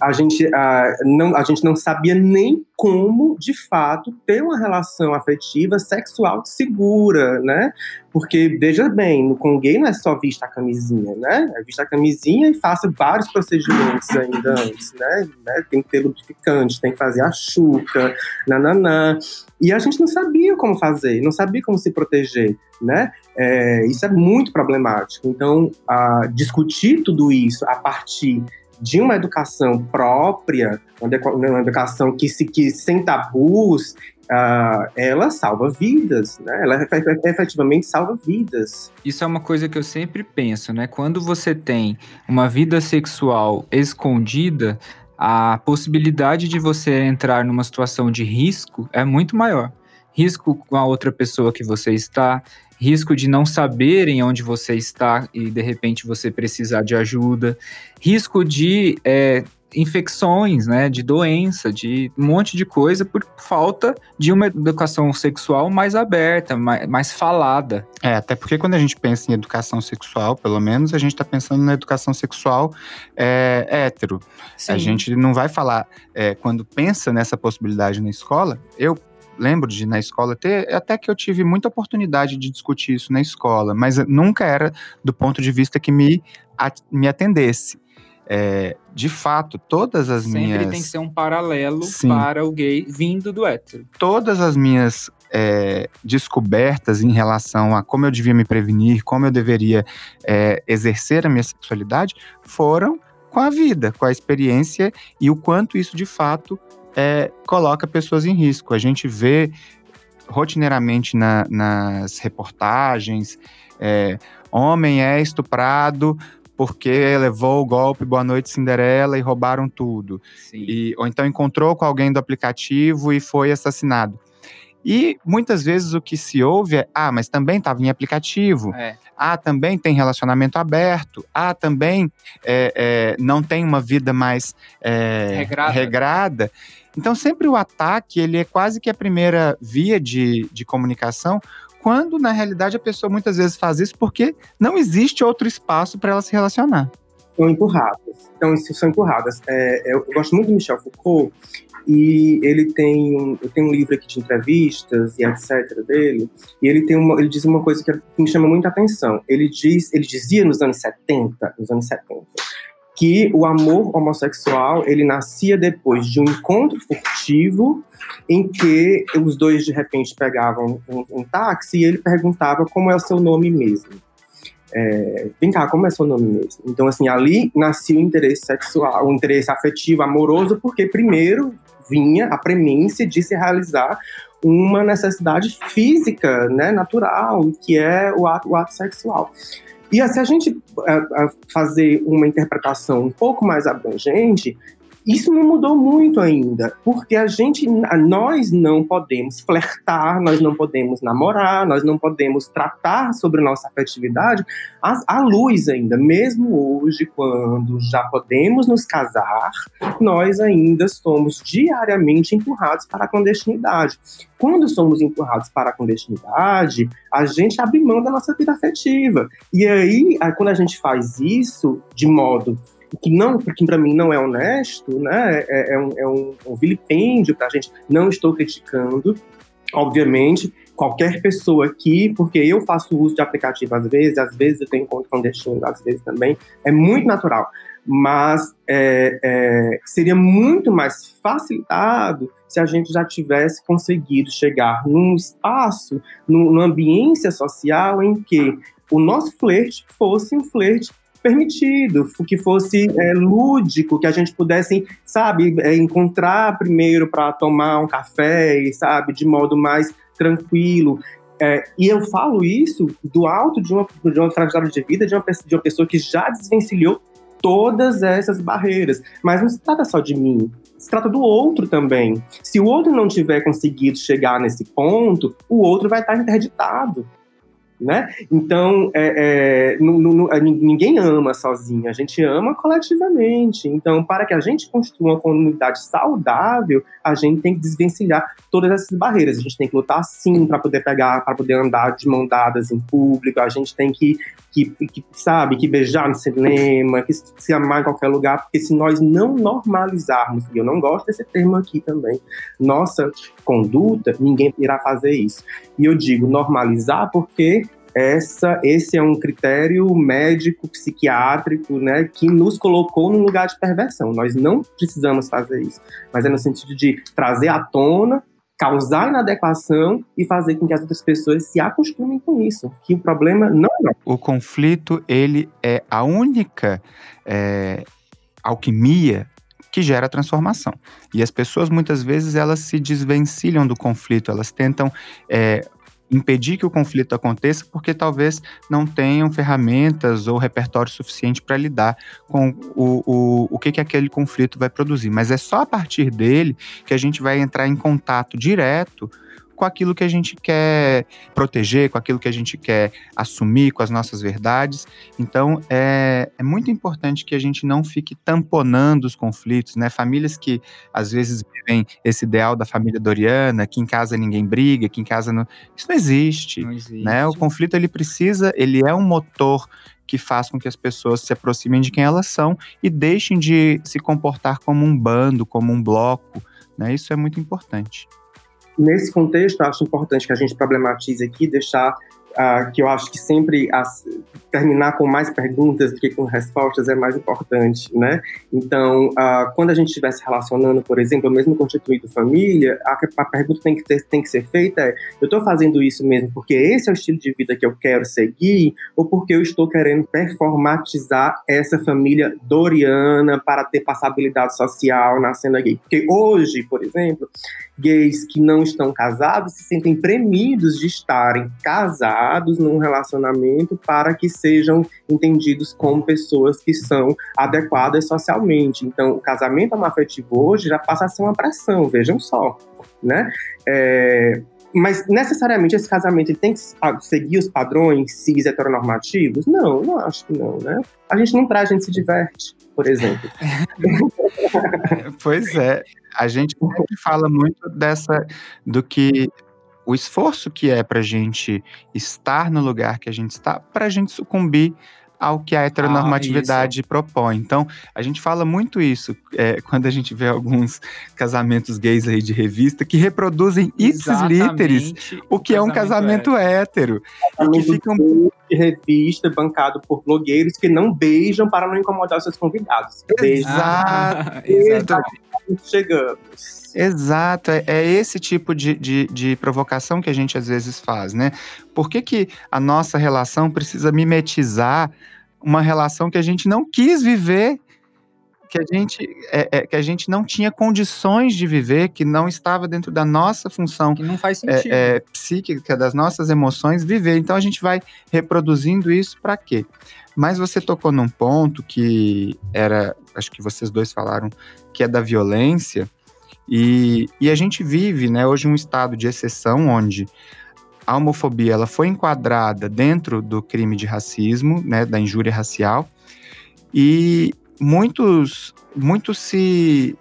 a gente, ah, não, a gente não sabia nem como, de fato, ter uma relação afetiva sexual segura, né? Porque, veja bem, no gay não é só vista a camisinha, né? É vista a camisinha e faça vários procedimentos ainda antes, né? né? Tem que ter lubrificante, tem que fazer a chuca, nananã. E a gente não sabia como fazer, não sabia como se proteger, né? É, isso é muito problemático. Então, ah, discutir tudo isso a partir de uma educação própria, uma educação que se que sem tabus, ah, ela salva vidas, né? Ela efe- efe- efetivamente salva vidas. Isso é uma coisa que eu sempre penso, né? Quando você tem uma vida sexual escondida, a possibilidade de você entrar numa situação de risco é muito maior. Risco com a outra pessoa que você está, risco de não saberem onde você está e de repente você precisar de ajuda, risco de é, infecções, né, de doença, de um monte de coisa por falta de uma educação sexual mais aberta, mais, mais falada. É, até porque quando a gente pensa em educação sexual, pelo menos, a gente está pensando na educação sexual é, hétero. A gente não vai falar, é, quando pensa nessa possibilidade na escola, eu lembro de na escola ter, até que eu tive muita oportunidade de discutir isso na escola, mas nunca era do ponto de vista que me, at- me atendesse. É, de fato, todas as Sempre minhas tem que ser um paralelo Sim. para o gay vindo do hétero. todas as minhas é, descobertas em relação a como eu devia me prevenir, como eu deveria é, exercer a minha sexualidade, foram com a vida, com a experiência e o quanto isso de fato é, coloca pessoas em risco. A gente vê rotineiramente na- nas reportagens, é, homem é estuprado porque levou o golpe Boa Noite Cinderela e roubaram tudo. Sim. E, ou então encontrou com alguém do aplicativo e foi assassinado. E muitas vezes o que se ouve é: ah, mas também estava em aplicativo. É. Ah, também tem relacionamento aberto. Ah, também é, é, não tem uma vida mais é, Regrada. regrada. Então, sempre o ataque ele é quase que a primeira via de, de comunicação, quando na realidade a pessoa muitas vezes faz isso porque não existe outro espaço para ela se relacionar. São empurradas. Então, são empurradas. É, eu, eu gosto muito do Michel Foucault, e ele tem um, eu tenho um livro aqui de entrevistas e etc dele, e ele tem uma, ele diz uma coisa que me chama muita atenção. Ele diz, ele dizia nos anos 70, nos anos 70, que o amor homossexual ele nascia depois de um encontro furtivo em que os dois de repente pegavam um, um táxi e ele perguntava como é o seu nome mesmo. é, vem cá, como é seu nome mesmo? Então, assim, ali nascia o interesse sexual, o interesse afetivo, amoroso, porque primeiro vinha a premência de se realizar uma necessidade física, né, natural, que é o ato, o ato sexual. E se a gente uh, fazer uma interpretação um pouco mais abrangente, isso não mudou muito ainda, porque a gente, nós não podemos flertar, nós não podemos namorar, nós não podemos tratar sobre nossa afetividade à, luz ainda. Mesmo hoje, quando já podemos nos casar, nós ainda somos diariamente empurrados para a clandestinidade. Quando somos empurrados para a clandestinidade, a gente abre mão da nossa vida afetiva. E aí, quando a gente faz isso de modo que não, porque para mim não é honesto, né? É, é um, é um, um vilipêndio para a gente. Não estou criticando, obviamente, qualquer pessoa aqui, porque eu faço uso de aplicativo às vezes, às vezes eu tenho encontro clandestino, às vezes também, é muito natural. Mas é, é, seria muito mais facilitado se a gente já tivesse conseguido chegar num espaço, numa ambiência social em que o nosso flerte fosse um flerte permitido, que fosse é, lúdico, que a gente pudesse, sabe, é, encontrar primeiro para tomar um café, sabe, de modo mais tranquilo. É, e eu falo isso do alto de uma, de uma trajetória de vida de uma, de uma pessoa que já desvencilhou todas essas barreiras. Mas não se trata só de mim, se trata do outro também. Se o outro não tiver conseguido chegar nesse ponto, o outro vai estar interditado né? Então, é, é, ninguém ama sozinho, a gente ama coletivamente. Então, para que a gente construa uma comunidade saudável, a gente tem que desvencilhar todas essas barreiras. A gente tem que lutar sim para poder pegar, para poder andar de mão dadas em público. A gente tem que, que, que, sabe, que beijar no cinema, que se amar em qualquer lugar, porque se nós não normalizarmos, e eu não gosto desse termo aqui também, nossa conduta, ninguém irá fazer isso. E eu digo normalizar porque essa, esse é um critério médico, psiquiátrico, né, que nos colocou num lugar de perversão. Nós não precisamos fazer isso, mas é no sentido de trazer à tona, causar inadequação e fazer com que as outras pessoas se acostumem com isso. Que o problema não é. O conflito, ele é a única é, alquimia que gera transformação. E as pessoas muitas vezes elas se desvencilham do conflito, elas tentam é, impedir que o conflito aconteça porque talvez não tenham ferramentas ou repertório suficiente para lidar com o, o, o que, que aquele conflito vai produzir. Mas é só a partir dele que a gente vai entrar em contato direto com aquilo que a gente quer proteger, com aquilo que a gente quer assumir, com as nossas verdades. Então, é, é muito importante que a gente não fique tamponando os conflitos, né? Famílias que às vezes vivem esse ideal da família doriana, que em casa ninguém briga, que em casa não. Isso não existe. Não existe. Né? O conflito ele precisa, ele é um motor que faz com que as pessoas se aproximem de quem elas são e deixem de se comportar como um bando, como um bloco. Né? Isso é muito importante. Nesse contexto, acho importante que a gente problematize aqui, deixar uh, que eu acho que sempre as, terminar com mais perguntas do que com respostas é mais importante, né? Então, uh, quando a gente estiver se relacionando, por exemplo, mesmo constituído família, a, a pergunta tem que, ter, tem que ser feita é, eu estou fazendo isso mesmo porque esse é o estilo de vida que eu quero seguir ou porque eu estou querendo performatizar essa família doriana para ter passabilidade social na cena gay? Porque hoje, por exemplo, gays que não estão casados se sentem premidos de estarem casados num relacionamento para que sejam entendidos como pessoas que são adequadas socialmente. Então, o casamento afetivo hoje já passa a ser uma pressão, vejam só, né? É, mas necessariamente esse casamento tem que seguir os padrões cis heteronormativos? Não, não acho que não, né? A gente não traz, a gente se diverte, por exemplo. pois é a gente fala muito dessa do que o esforço que é para a gente estar no lugar que a gente está, para a gente sucumbir ao que a heteronormatividade ah, propõe. Então, a gente fala muito isso é, quando a gente vê alguns casamentos gays aí de revista que reproduzem ipsis literis o que é um casamento hétero. hétero. E que ficam de revista bancado por blogueiros que não beijam para não incomodar os seus convidados. Exato. Ah, exato chegamos. Exato, é, é esse tipo de, de, de, provocação que a gente às vezes faz, né? Por que, que a nossa relação precisa mimetizar uma relação que a gente não quis viver que a gente é, é, que a gente não tinha condições de viver, que não estava dentro da nossa função que não faz é, sentido. É, psíquica, das nossas emoções, viver. Então a gente vai reproduzindo isso para quê? Mas você tocou num ponto que era, acho que vocês dois falaram, que é da violência, e, e a gente vive, né, hoje um estado de exceção onde a homofobia ela foi enquadrada dentro do crime de racismo, né, da injúria racial, e muitos, muito se,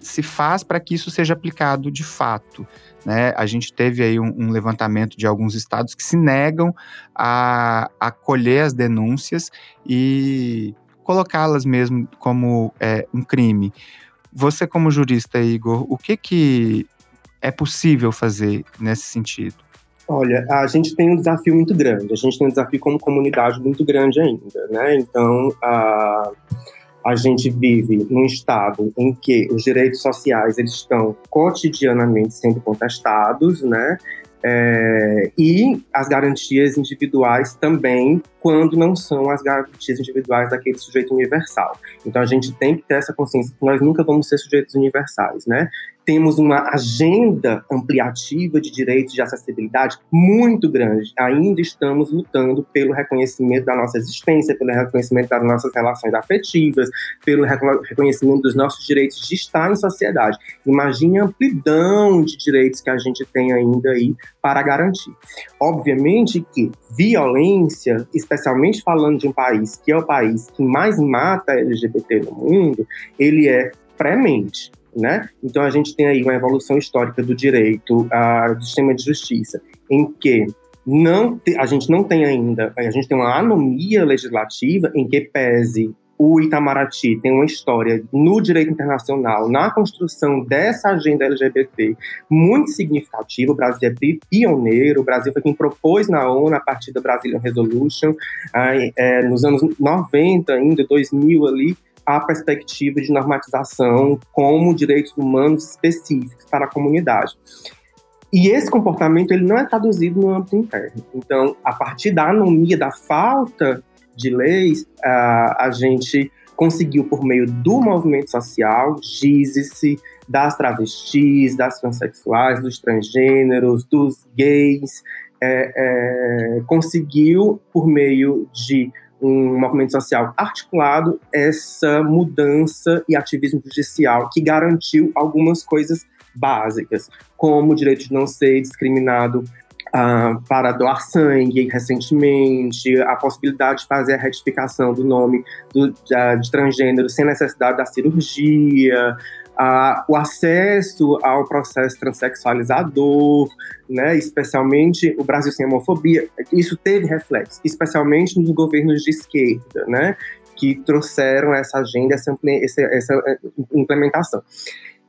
se faz para que isso seja aplicado de fato. Né? A gente teve aí um, um levantamento de alguns estados que se negam a acolher as denúncias e colocá-las mesmo como é, um crime. Você, como jurista, Igor, o que, que é possível fazer nesse sentido? Olha, a gente tem um desafio muito grande. A gente tem um desafio como comunidade muito grande ainda, né? Então, a a gente vive num estado em que os direitos sociais eles estão cotidianamente sendo contestados, né? É, e as garantias individuais também, quando não são as garantias individuais daquele sujeito universal. Então a gente tem que ter essa consciência que nós nunca vamos ser sujeitos universais, né? Temos uma agenda ampliativa de direitos de acessibilidade muito grande. Ainda estamos lutando pelo reconhecimento da nossa existência, pelo reconhecimento das nossas relações afetivas, pelo reconhecimento dos nossos direitos de estar em sociedade. Imagine a amplidão de direitos que a gente tem ainda aí para garantir. Obviamente que violência, especialmente falando de um país que é o país que mais mata LGBT no mundo, ele é premente né? Então a gente tem aí uma evolução histórica do direito, uh, do sistema de justiça, em que não te, a gente não tem ainda, a gente tem uma anomia legislativa em que pese o Itamaraty tem uma história no direito internacional, na construção dessa agenda LGBT muito significativa. O Brasil é pioneiro, o Brasil foi quem propôs na ONU a partir da Brazilian Resolution, é, nos anos 90, ainda 2000 ali, a perspectiva de normatização como direitos humanos específicos para a comunidade. E esse comportamento ele não é traduzido no âmbito interno. Então, a partir da anomia, da falta de leis, a gente conseguiu, por meio do movimento social, diz-se, das travestis, das transexuais, dos transgêneros, dos gays, é, é, conseguiu, por meio de um movimento social articulado essa mudança e ativismo judicial que garantiu algumas coisas básicas, como o direito de não ser discriminado uh, para doar sangue recentemente, a possibilidade de fazer a retificação do nome do, de, de transgênero sem necessidade da cirurgia, uh, o acesso ao processo transexualizador, né, especialmente o Brasil sem homofobia, isso teve reflexo, especialmente nos governos de esquerda, né, que trouxeram essa agenda, essa, essa, eh, implementação.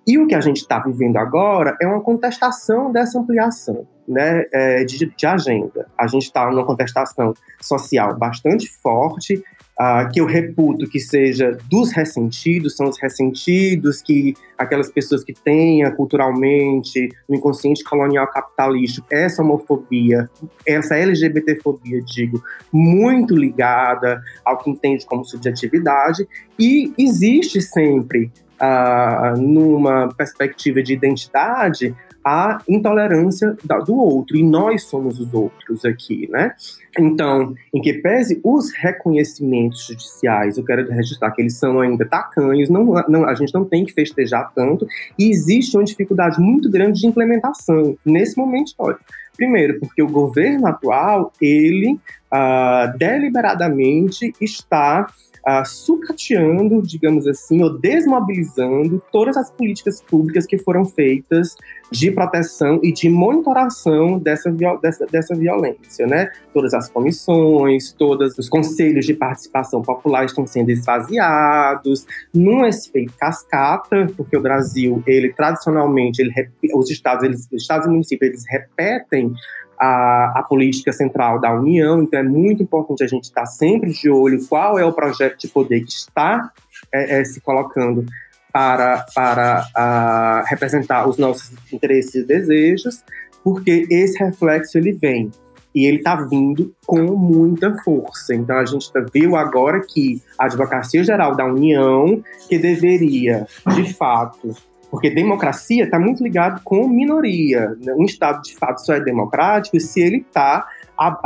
E o que a gente está vivendo agora é uma contestação dessa ampliação né, é, de, de, agenda. A gente está numa contestação social bastante forte, uh, que eu reputo que seja dos ressentidos, são os ressentidos, que aquelas pessoas que tenham culturalmente, no inconsciente colonial capitalista, essa homofobia, essa LGBTfobia, digo, muito ligada ao que entende como subjetividade, e existe sempre Uh, numa perspectiva de identidade, a intolerância do outro, e nós somos os outros aqui, né? Então, em que pese os reconhecimentos judiciais, eu quero registrar que eles são ainda tacanhos, não, não, a gente não tem que festejar tanto, e existe uma dificuldade muito grande de implementação nesse momento histórico. Primeiro, porque o governo atual, ele uh, deliberadamente está uh, sucateando, digamos assim, ou desmobilizando todas as políticas públicas que foram feitas de proteção e de monitoração dessa, dessa, dessa violência, né? Todas as comissões, todos os conselhos de participação popular estão sendo esvaziados, num efeito cascata, porque o Brasil, ele tradicionalmente, ele, os estados, eles, os estados e municípios, eles repetem a, a, política central da União, então é muito importante a gente estar sempre de olho qual é o projeto de poder que está é, é, se colocando para, para representar os nossos interesses e desejos, porque esse reflexo ele vem e ele está vindo com muita força. Então a gente viu agora que a Advocacia Geral da União, que deveria, de fato, porque democracia está muito ligado com minoria. Né? Um Estado, de fato, só é democrático se ele está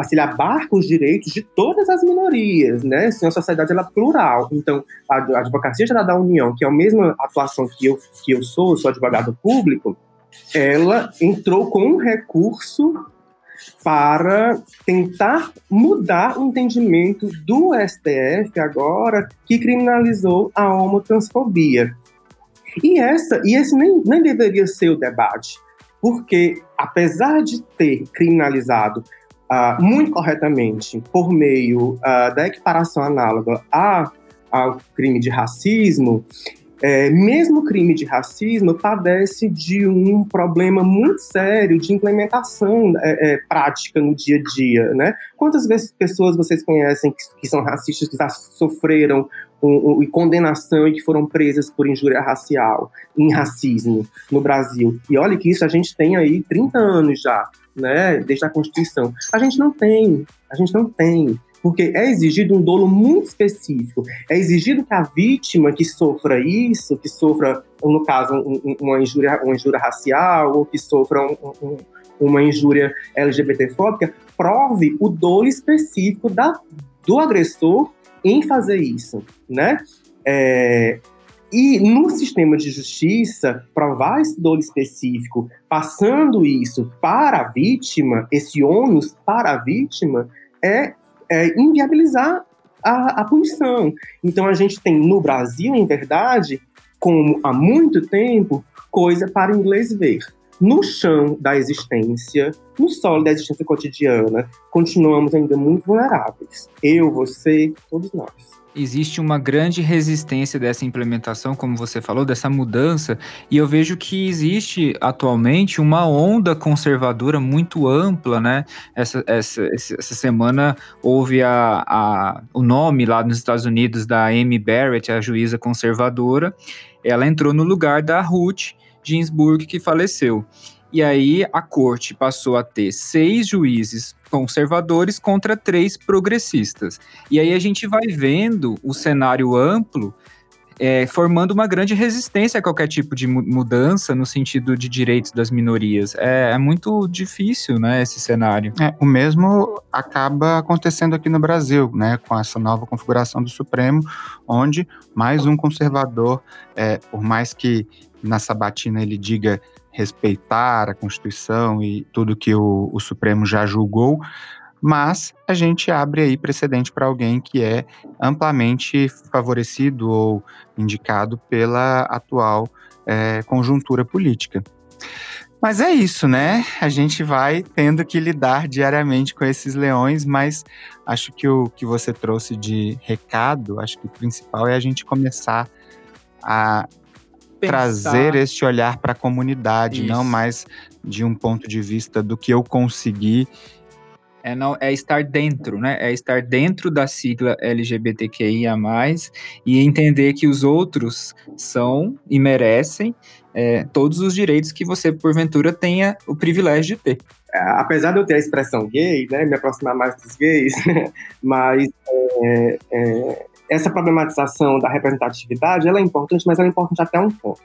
se ele abarca os direitos de todas as minorias, né? Se a sociedade ela é plural. Então, a Advocacia Geral da União, que é a mesma atuação que eu, que eu sou, sou advogado público, ela entrou com um recurso para tentar mudar o entendimento do STF agora que criminalizou a homotransfobia. E, essa, e esse nem, nem deveria ser o debate, porque apesar de ter criminalizado uh, muito corretamente por meio uh, da equiparação análoga a, ao crime de racismo, é, mesmo o crime de racismo padece de um problema muito sério de implementação é, é, prática no dia a dia, né? Quantas vezes pessoas vocês conhecem que, que são racistas que já sofreram um, condenação e que foram presas por injúria racial, em racismo no Brasil? E olha que isso a gente tem aí 30 anos já, né? Desde a Constituição. A gente não tem, a gente não tem porque é exigido um dolo muito específico. É exigido que a vítima que sofra isso, que sofra, no caso, um, uma, injúria, uma injúria racial, ou que sofra um, um, uma injúria LGBTfóbica, prove o dolo específico da, do agressor em fazer isso, né? É, e no sistema de justiça, provar esse dolo específico, passando isso para a vítima, esse ônus para a vítima, é é, inviabilizar a, a punição. Então a gente tem no Brasil, em verdade, como há muito tempo, coisa para inglês ver. No chão da existência, no solo da existência cotidiana, continuamos ainda muito vulneráveis. Eu, você, todos nós existe uma grande resistência dessa implementação, como você falou, dessa mudança, e eu vejo que existe atualmente uma onda conservadora muito ampla, né? Essa, essa, essa semana houve a, a, o nome lá nos Estados Unidos da Amy Barrett, a juíza conservadora, ela entrou no lugar da Ruth Ginsburg, que faleceu. E aí a corte passou a ter seis juízes conservadores contra três progressistas. E aí a gente vai vendo o cenário amplo é, formando uma grande resistência a qualquer tipo de mudança no sentido de direitos das minorias. É, é muito difícil, né, esse cenário. É, o mesmo acaba acontecendo aqui no Brasil, né, com essa nova configuração do Supremo, onde mais um conservador, é, por mais que na sabatina ele diga respeitar a Constituição e tudo que o, o Supremo já julgou, mas a gente abre aí precedente para alguém que é amplamente favorecido ou indicado pela atual é, conjuntura política. Mas é isso, né? A gente vai tendo que lidar diariamente com esses leões, mas acho que o que você trouxe de recado, acho que o principal é a gente começar a trazer este olhar para a comunidade, Isso. não mais de um ponto de vista do que eu consegui. É, não, é estar dentro, né? É estar dentro da sigla LGBTQIA, e entender que os outros são e merecem é, todos os direitos que você, porventura, tenha o privilégio de ter. É, apesar de eu ter a expressão gay, né, me aproximar mais dos gays, mas é, é, essa problematização da representatividade ela é importante, mas ela é importante até um ponto.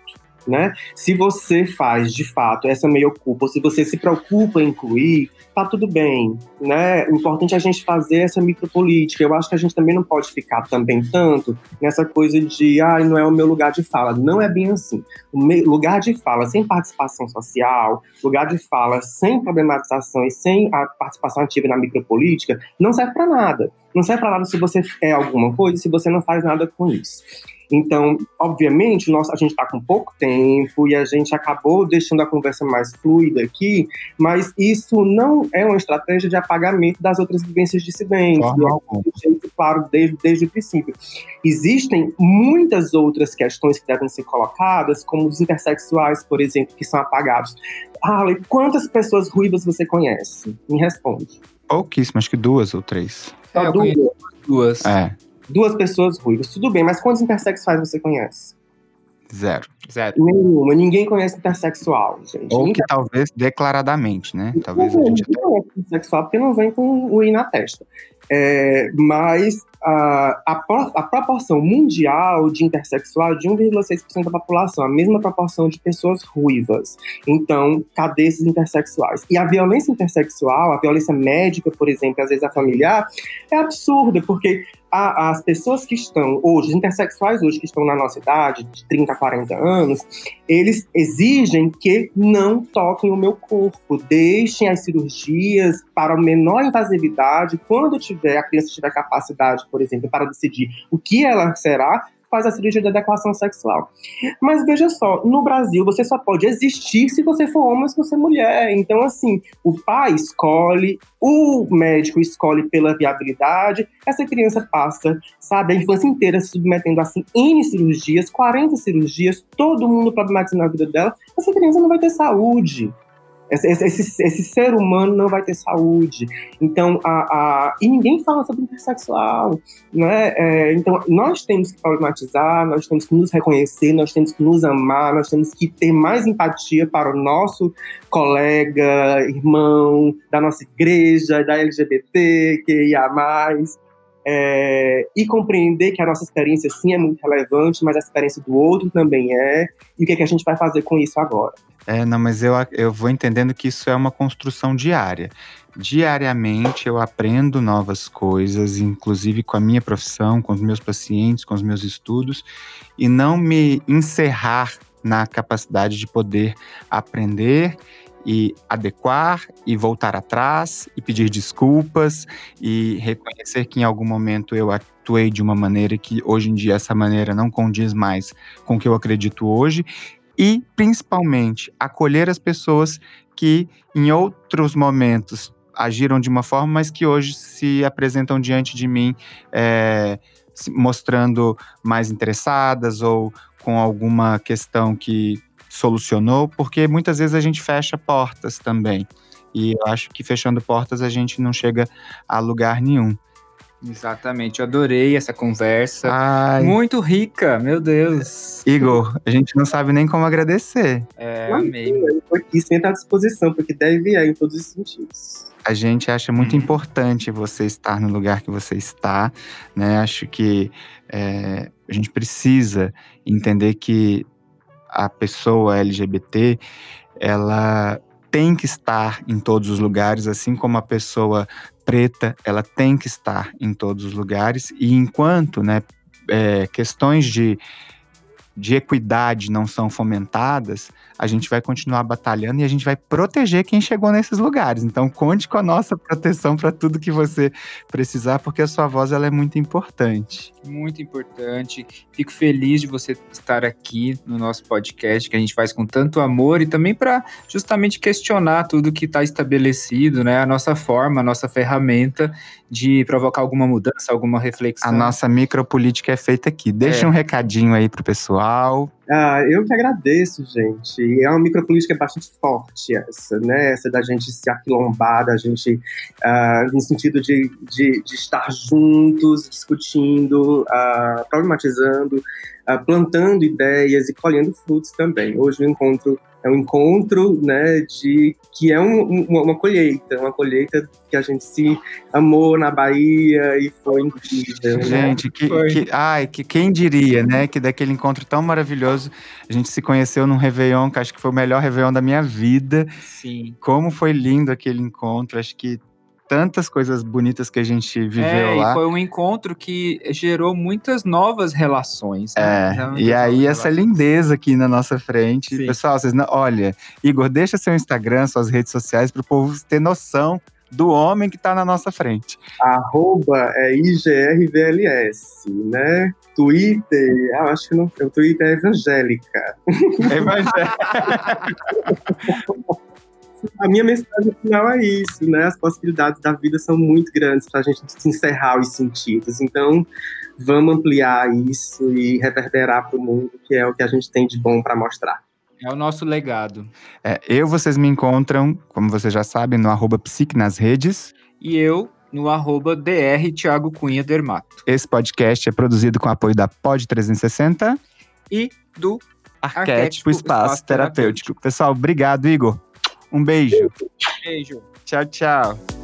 Né? Se você faz de fato essa meio culpa, se você se preocupa em incluir, tá tudo bem, né? O importante é a gente fazer essa micropolítica. Eu acho que a gente também não pode ficar também tanto nessa coisa de, ah, não é o meu lugar de fala. Não é bem assim. O lugar de fala sem participação social, lugar de fala sem problematização e sem a participação ativa na micropolítica, não serve para nada. Não serve para nada se você é alguma coisa, se você não faz nada com isso. Então, obviamente, nós, a gente está com pouco tempo e a gente acabou deixando a conversa mais fluida aqui, mas isso não é uma estratégia de apagamento das outras vivências dissidentes. É claro, desde, desde o princípio. Existem muitas outras questões que devem ser colocadas, como os intersexuais, por exemplo, que são apagados. Ale, quantas pessoas ruivas você conhece? Me responde. Pouquíssimas, acho que duas ou três. Só é, duas. duas. É duas pessoas ruivas. Tudo bem, mas quantos intersexuais você conhece? Zero. Zero. Nenhuma. Ninguém conhece intersexual, gente. Ou Ninguém que talvez declaradamente, né? Talvez a não, gente não conhece intersexual porque não vem com o I na testa. É, mas a, a, pro- a proporção mundial de intersexual é de 1,6% da população, a mesma proporção de pessoas ruivas. Então, cadê esses intersexuais? E a violência intersexual, a violência médica, por exemplo, às vezes a familiar, é absurda, porque a- as pessoas que estão hoje, os intersexuais hoje que estão na nossa idade, de 30 a 40 anos, eles exigem que não toquem o meu corpo, deixem as cirurgias para a menor invasividade. Quando tiver a criança tiver capacidade, por exemplo, para decidir o que ela será, faz a cirurgia de adequação sexual. Mas veja só, no Brasil você só pode existir se você for homem ou se você é mulher. Então, assim, o pai escolhe, o médico escolhe pela viabilidade, essa criança passa, sabe, a infância inteira se submetendo assim, N cirurgias, 40 cirurgias, todo mundo problematizando a vida dela, essa criança não vai ter saúde. Esse, esse- esse- ser humano não vai ter saúde. Então, a, a- e ninguém fala sobre intersexual. Né? É, então, nós temos que problematizar, nós temos que nos reconhecer, nós temos que nos amar, nós temos que ter mais empatia para o nosso colega, irmão, da nossa igreja, da LGBT, que ia mais. É, e compreender que a nossa experiência sim é muito relevante, mas a experiência do outro também é, e o que, é que a gente vai fazer com isso agora. É, não, mas eu, eu vou entendendo que isso é uma construção diária. Diariamente eu aprendo novas coisas, inclusive com a minha profissão, com os meus pacientes, com os meus estudos, e não me encerrar na capacidade de poder aprender e adequar e voltar atrás e pedir desculpas e reconhecer que em algum momento eu atuei de uma maneira que hoje em dia essa maneira não condiz mais com o que eu acredito hoje e principalmente acolher as pessoas que em outros momentos agiram de uma forma, mas que hoje se apresentam diante de mim é, mostrando mais interessadas ou com alguma questão que solucionou, porque muitas vezes a gente fecha portas também. E eu acho que fechando portas a gente não chega a lugar nenhum. Exatamente, eu adorei essa conversa. Ai, Muito rica, meu Deus. Igor, a gente não sabe nem como agradecer. É, Não, amei. Eu tô aqui sempre à disposição, porque deve é em todos os sentidos. A gente acha muito Uhum. importante você estar no lugar que você está, né? Acho que é, a gente precisa entender que a pessoa LGBT, ela tem que estar em todos os lugares, assim como a pessoa preta, ela tem que estar em todos os lugares. E enquanto, né, é, questões de de equidade não são fomentadas, a gente vai continuar batalhando e a gente vai proteger quem chegou nesses lugares. Então, conte com a nossa proteção para tudo que você precisar, porque a sua voz ela é muito importante. Muito importante. Fico feliz de você estar aqui no nosso podcast, que a gente faz com tanto amor e também para justamente questionar tudo que está estabelecido, né? A nossa forma, a nossa ferramenta de provocar alguma mudança, alguma reflexão. A nossa micropolítica é feita aqui. Deixa É. um recadinho aí pro pessoal. Ah, eu que agradeço, gente. É uma micropolítica bastante forte essa, né? Essa da gente se aquilombar, da gente, ah, no sentido de, de, de estar juntos, discutindo, ah, problematizando, ah, plantando ideias e colhendo frutos também. Hoje o encontro é um encontro, né, de que é um- um- uma colheita, uma colheita que a gente se amou na Bahia e foi incrível. né? Gente, que, Foi. que- ai, que quem diria, né? Que daquele encontro tão maravilhoso, a gente se conheceu num Réveillon, que acho que foi o melhor Réveillon da minha vida. Sim. Como foi lindo aquele encontro. Acho que tantas coisas bonitas que a gente viveu É, lá. e foi um encontro que gerou muitas novas relações. né? É, Muitas e aí essa relações. lindeza aqui na nossa frente. Sim. Pessoal, vocês não, olha, Igor, deixa seu Instagram, suas redes sociais para o povo ter noção do homem que tá na nossa frente. arroba é IGRVLS, né? Twitter, ah, acho que não, o Twitter é evangélica. A minha mensagem final é isso, né? As possibilidades da vida são muito grandes para a gente se encerrar os sentidos. Então, vamos ampliar isso e reverberar para o mundo, que é o que a gente tem de bom para mostrar. É o nosso legado. É, eu, vocês me encontram, como vocês já sabem, no arroba psique nas redes. E eu no arroba DR Thiago Cunha Dermato. Esse podcast é produzido com apoio da Pod 360. E do Arquétipo, espaço, espaço terapêutico. terapêutico. Pessoal, obrigado, Igor. Um beijo. Beijo. Tchau, tchau.